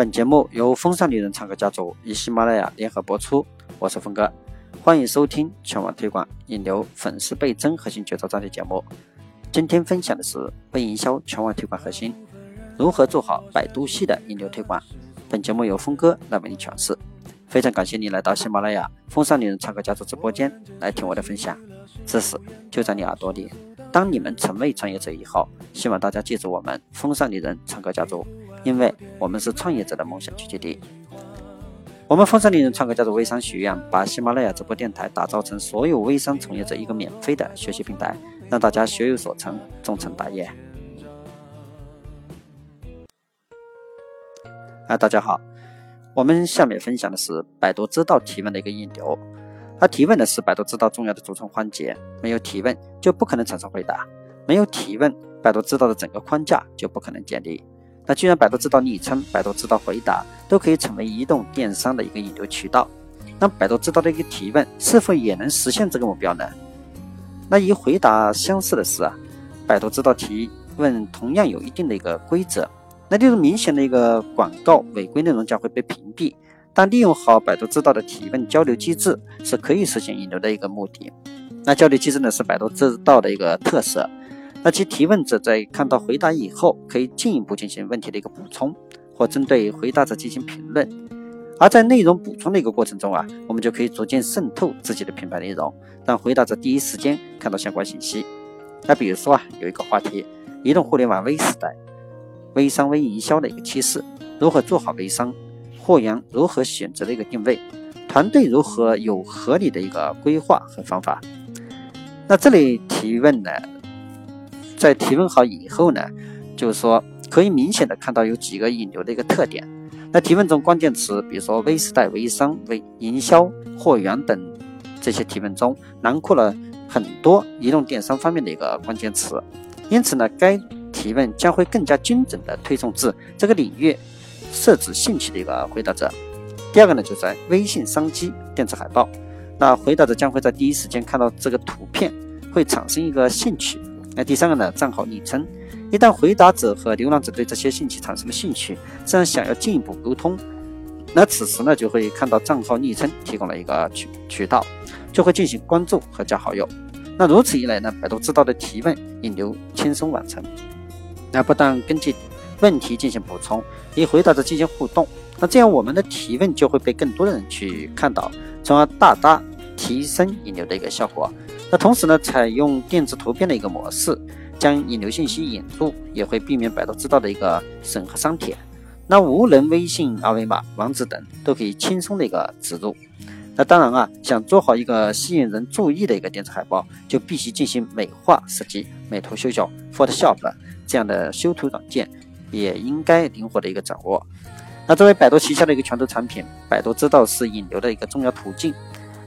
本节目由风尚女人唱歌家族与喜马拉雅联合播出，我是峰哥，欢迎收听全网推广引流粉丝倍增核心诀窍专题节目。今天分享的是微营销全网推广核心，如何做好百度系的引流推广。本节目由峰哥来为你诠释。非常感谢你来到喜马拉雅风尚女人唱歌家族直播间来听我的分享，知识就在你耳朵里。当你们成为创业者以后，希望大家记住我们风尚女人唱歌家族。因为我们是创业者的梦想聚集地，我们风尚丽人创客家族微商学院把喜马拉雅直播电台打造成所有微商从业者一个免费的学习平台，让大家学有所成，终成大业。啊，大家好，我们下面分享的是百度知道提问的一个引流。它提问呢是百度知道重要的组成环节，没有提问就不可能产生回答，没有提问，百度知道的整个框架就不可能建立。那既然百度知道昵称、百度知道回答都可以成为移动电商的一个引流渠道，那百度知道的一个提问是否也能实现这个目标呢？那与回答相似的是啊，百度知道提问同样有一定的一个规则。那例如明显的一个广告违规内容将会被屏蔽，但利用好百度知道的提问交流机制是可以实现引流的一个目的。那交流机制呢是百度知道的一个特色。那其提问者在看到回答以后，可以进一步进行问题的一个补充，或针对回答者进行评论。而在内容补充的一个过程中啊，我们就可以逐渐渗透自己的品牌内容，让回答者第一时间看到相关信息。那比如说啊，有一个话题：移动互联网微时代，微商微营销的一个趋势，如何做好微商？货源如何选择的一个定位？团队如何有合理的一个规划和方法？那这类提问呢？在提问好以后呢，就是说可以明显的看到有几个引流的一个特点。那提问中关键词，比如说微时代、微商、微营销、货源等这些提问中，囊括了很多移动电商方面的一个关键词。因此呢，该提问将会更加精准的推送至这个领域设置兴趣的一个回答者。第二个呢，就在微信商机电子海报，那回答者将会在第一时间看到这个图片，会产生一个兴趣。那第三个呢？账号昵称，一旦回答者和浏览者对这些信息产生了兴趣，自然想要进一步沟通，那此时呢就会看到账号昵称提供了一个渠渠道，就会进行关注和加好友。那如此一来呢，百度知道的提问引流轻松完成。那不但根据问题进行补充，与回答者进行互动，那这样我们的提问就会被更多的人去看到，从而大大提升引流的一个效果。那同时呢，采用电子图片的一个模式，将引流信息引入，也会避免百度知道的一个审核删帖。那无人微信二维码、网址等都可以轻松的一个植入。那当然啊，想做好一个吸引人注意的一个电子海报，就必须进行美化设计。美图秀秀、Photoshop 这样的修图软件也应该灵活的一个掌握。那作为百度旗下的一个拳头产品，百度知道是引流的一个重要途径。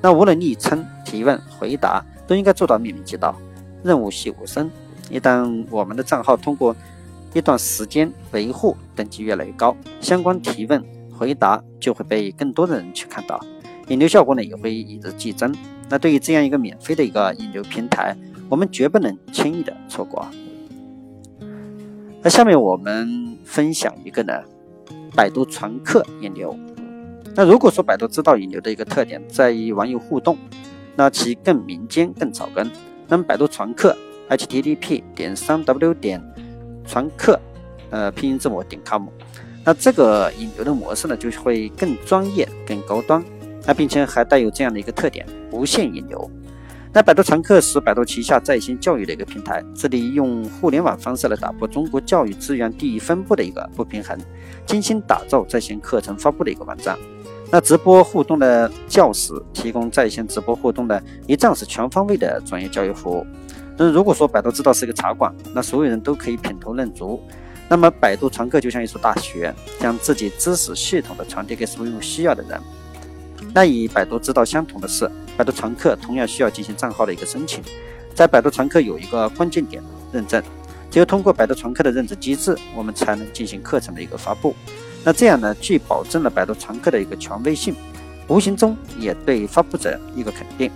那无论昵称、提问、回答。都应该做到面面俱到，润物细无声。一旦我们的账号通过一段时间维护，等级越来越高，相关提问回答就会被更多的人去看到，引流效果呢也会与日俱增。那对于这样一个免费的一个引流平台，我们绝不能轻易的错过。那下面我们分享一个呢，百度传客引流。那如果说百度知道引流的一个特点在于网友互动。那其更民间更草根。那么百度传客 http 点三 w 点传客呃拼音字母点 com，那这个引流的模式呢就会更专业更高端，那并且还带有这样的一个特点无限引流。那百度传客是百度旗下在线教育的一个平台，致力用互联网方式来打破中国教育资源地域分布的一个不平衡，精心打造在线课程发布的一个网站。那直播互动的教室提供在线直播互动的一站式全方位的专业教育服务。那如果说百度知道是一个茶馆，那所有人都可以品头论足。那么百度传课就像一所大学，将自己知识系统的传递给所有需要的人。那与百度知道相同的是，百度传课同样需要进行账号的一个申请。在百度传课有一个关键点认证，只有通过百度传课的认证机制，我们才能进行课程的一个发布。那这样呢，既保证了百度传客的一个权威性，无形中也对发布者一个肯定。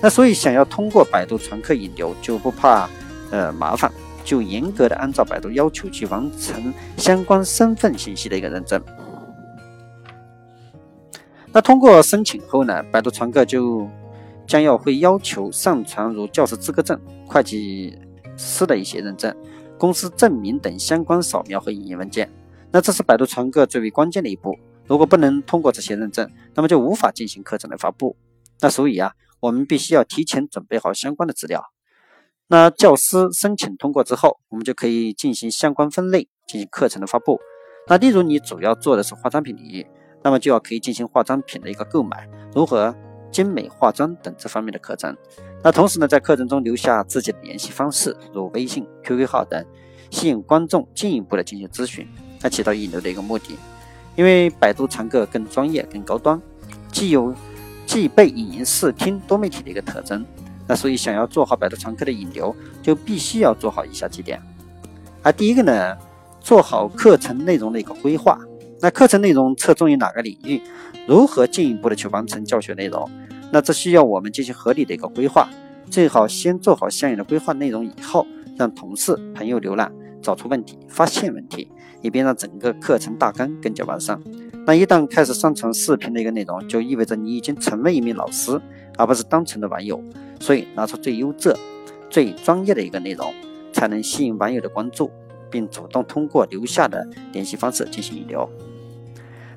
那所以想要通过百度传客引流，就不怕呃麻烦，就严格的按照百度要求去完成相关身份信息的一个认证。那通过申请后呢，百度传客就将要会要求上传如教师资格证、会计师的一些认证、公司证明等相关扫描和影印文件。那这是百度传客最为关键的一步。如果不能通过这些认证，那么就无法进行课程的发布。那所以啊，我们必须要提前准备好相关的资料。那教师申请通过之后，我们就可以进行相关分类，进行课程的发布。那例如你主要做的是化妆品领域，那么就要可以进行化妆品的一个购买，如何精美化妆等这方面的课程。那同时呢，在课程中留下自己的联系方式，如微信、QQ 号等，吸引观众进一步的进行咨询，来起到引流的一个目的。因为百度传个更专业、更高端，既有既备影音、视听多媒体的一个特征。那所以想要做好百度传课的引流，就必须要做好以下几点。而第一个呢，做好课程内容的一个规划。那课程内容侧重于哪个领域？如何进一步的去完成教学内容？那这需要我们进行合理的一个规划。最好先做好相应的规划内容以后，让同事朋友浏览，找出问题，发现问题，以便让整个课程大纲更加完善。那一旦开始上传视频的一个内容，就意味着你已经成为一名老师，而不是单纯的网友。所以拿出最优质、最专业的一个内容，才能吸引网友的关注，并主动通过留下的联系方式进行引流。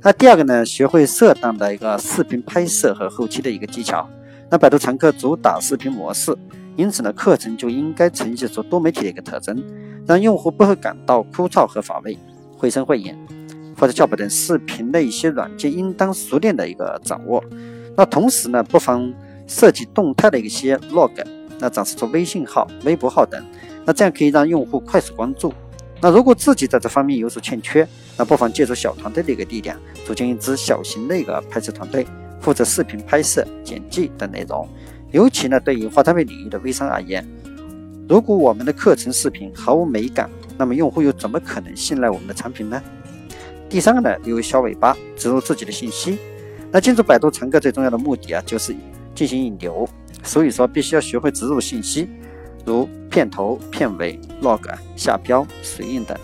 那第二个呢，学会适当的一个视频拍摄和后期的一个技巧。那百度常客主打视频模式，因此呢，课程就应该呈现出多媒体的一个特征，让用户不会感到枯燥和乏味。绘声绘影或者教本等视频的一些软件，应当熟练的一个掌握。那同时呢，不妨。设计动态的一些 log，那展示出微信号、微博号等，那这样可以让用户快速关注。那如果自己在这方面有所欠缺，那不妨借助小团队的一个力量，组建一支小型的一个拍摄团队，负责视频拍摄、剪辑等内容。尤其呢，对于化妆品领域的微商而言，如果我们的课程视频毫无美感，那么用户又怎么可能信赖我们的产品呢？第三个呢，留小尾巴，植入自己的信息。那进入百度常客最重要的目的啊，就是。进行引流，所以说必须要学会植入信息，如片头、片尾、log、下标、水印等，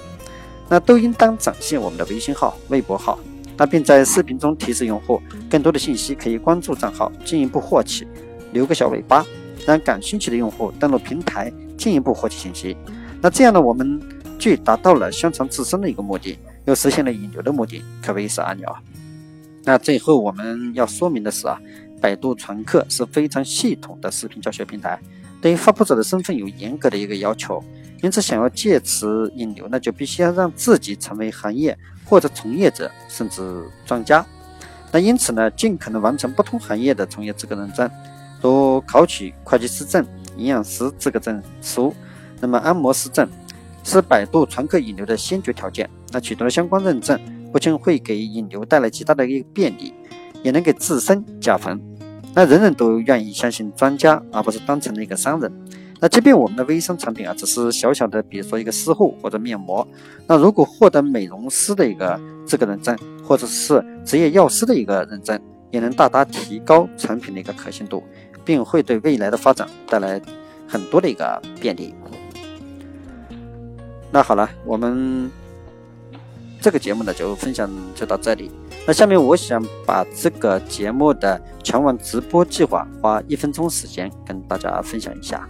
那都应当展现我们的微信号、微博号，那并在视频中提示用户更多的信息可以关注账号，进一步获取，留个小尾巴，让感兴趣的用户登录平台进一步获取信息。那这样呢，我们既达到了宣传自身的一个目的，又实现了引流的目的，可谓是按钮啊。那最后我们要说明的是啊。百度传课是非常系统的视频教学平台，对于发布者的身份有严格的一个要求，因此想要借此引流，那就必须要让自己成为行业或者从业者，甚至专家。那因此呢，尽可能完成不同行业的从业资格认证，如考取会计师证、营养师资格证书，那么按摩师证，是百度传客引流的先决条件。那取得了相关认证，不仅会给引流带来极大的一个便利，也能给自身加分。那人人都愿意相信专家，而不是单纯的一个商人。那即便我们的微商产品啊，只是小小的，比如说一个私护或者面膜，那如果获得美容师的一个资格认证，或者是职业药师的一个认证，也能大大提高产品的一个可信度，并会对未来的发展带来很多的一个便利。那好了，我们这个节目呢，就分享就到这里。那下面我想把这个节目的全网直播计划花一分钟时间跟大家分享一下。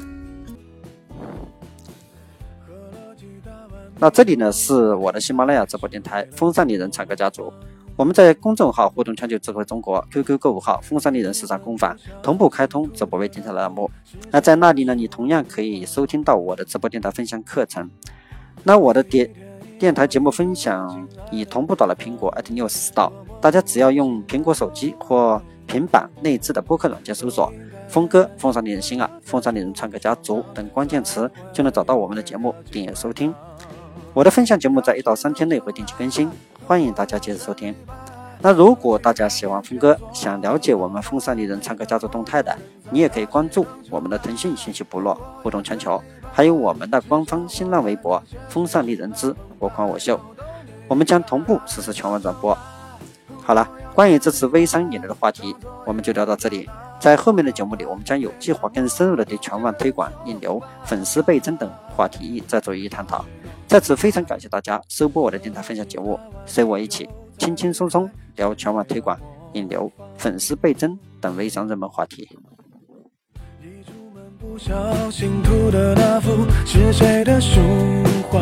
那这里呢是我的喜马拉雅直播电台“风尚里人唱歌家族”，我们在公众号“互动全球智慧中国 ”QQ 购物号“风尚丽人时尚工坊”同步开通直播微电台栏目。那在那里呢，你同样可以收听到我的直播电台分享课程。那我的电电台节目分享已同步到了苹果 iTunes Store。大家只要用苹果手机或平板内置的播客软件搜索“峰哥”“风尚丽人心啊”“风尚丽人唱歌家族”等关键词，就能找到我们的节目，订阅收听。我的分享节目在一到三天内会定期更新，欢迎大家接着收听。那如果大家喜欢峰哥，想了解我们风尚丽人唱歌家族动态的，你也可以关注我们的腾讯信息部落“互动全球”，还有我们的官方新浪微博“风尚丽人之我狂我秀”，我们将同步实施全网转播。好了，关于这次微商引流的话题，我们就聊到这里。在后面的节目里，我们将有计划更深入的对全网推广、引流、粉丝倍增等话题再做一探讨。在此，非常感谢大家收播我的电台分享节目，随我一起轻轻松松聊全网推广、引流、粉丝倍增等微商热门话题。不小心涂的那幅是谁的书画？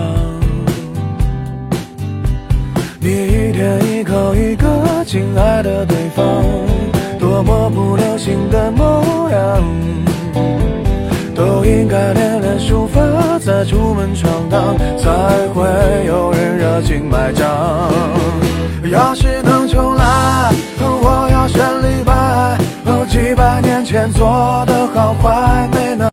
你一天一口一个亲爱的对方，多么不流行的模样，都应该练出门闯荡，才会有人热情买账。要是能重来，我要选李白，几百年前做的好坏。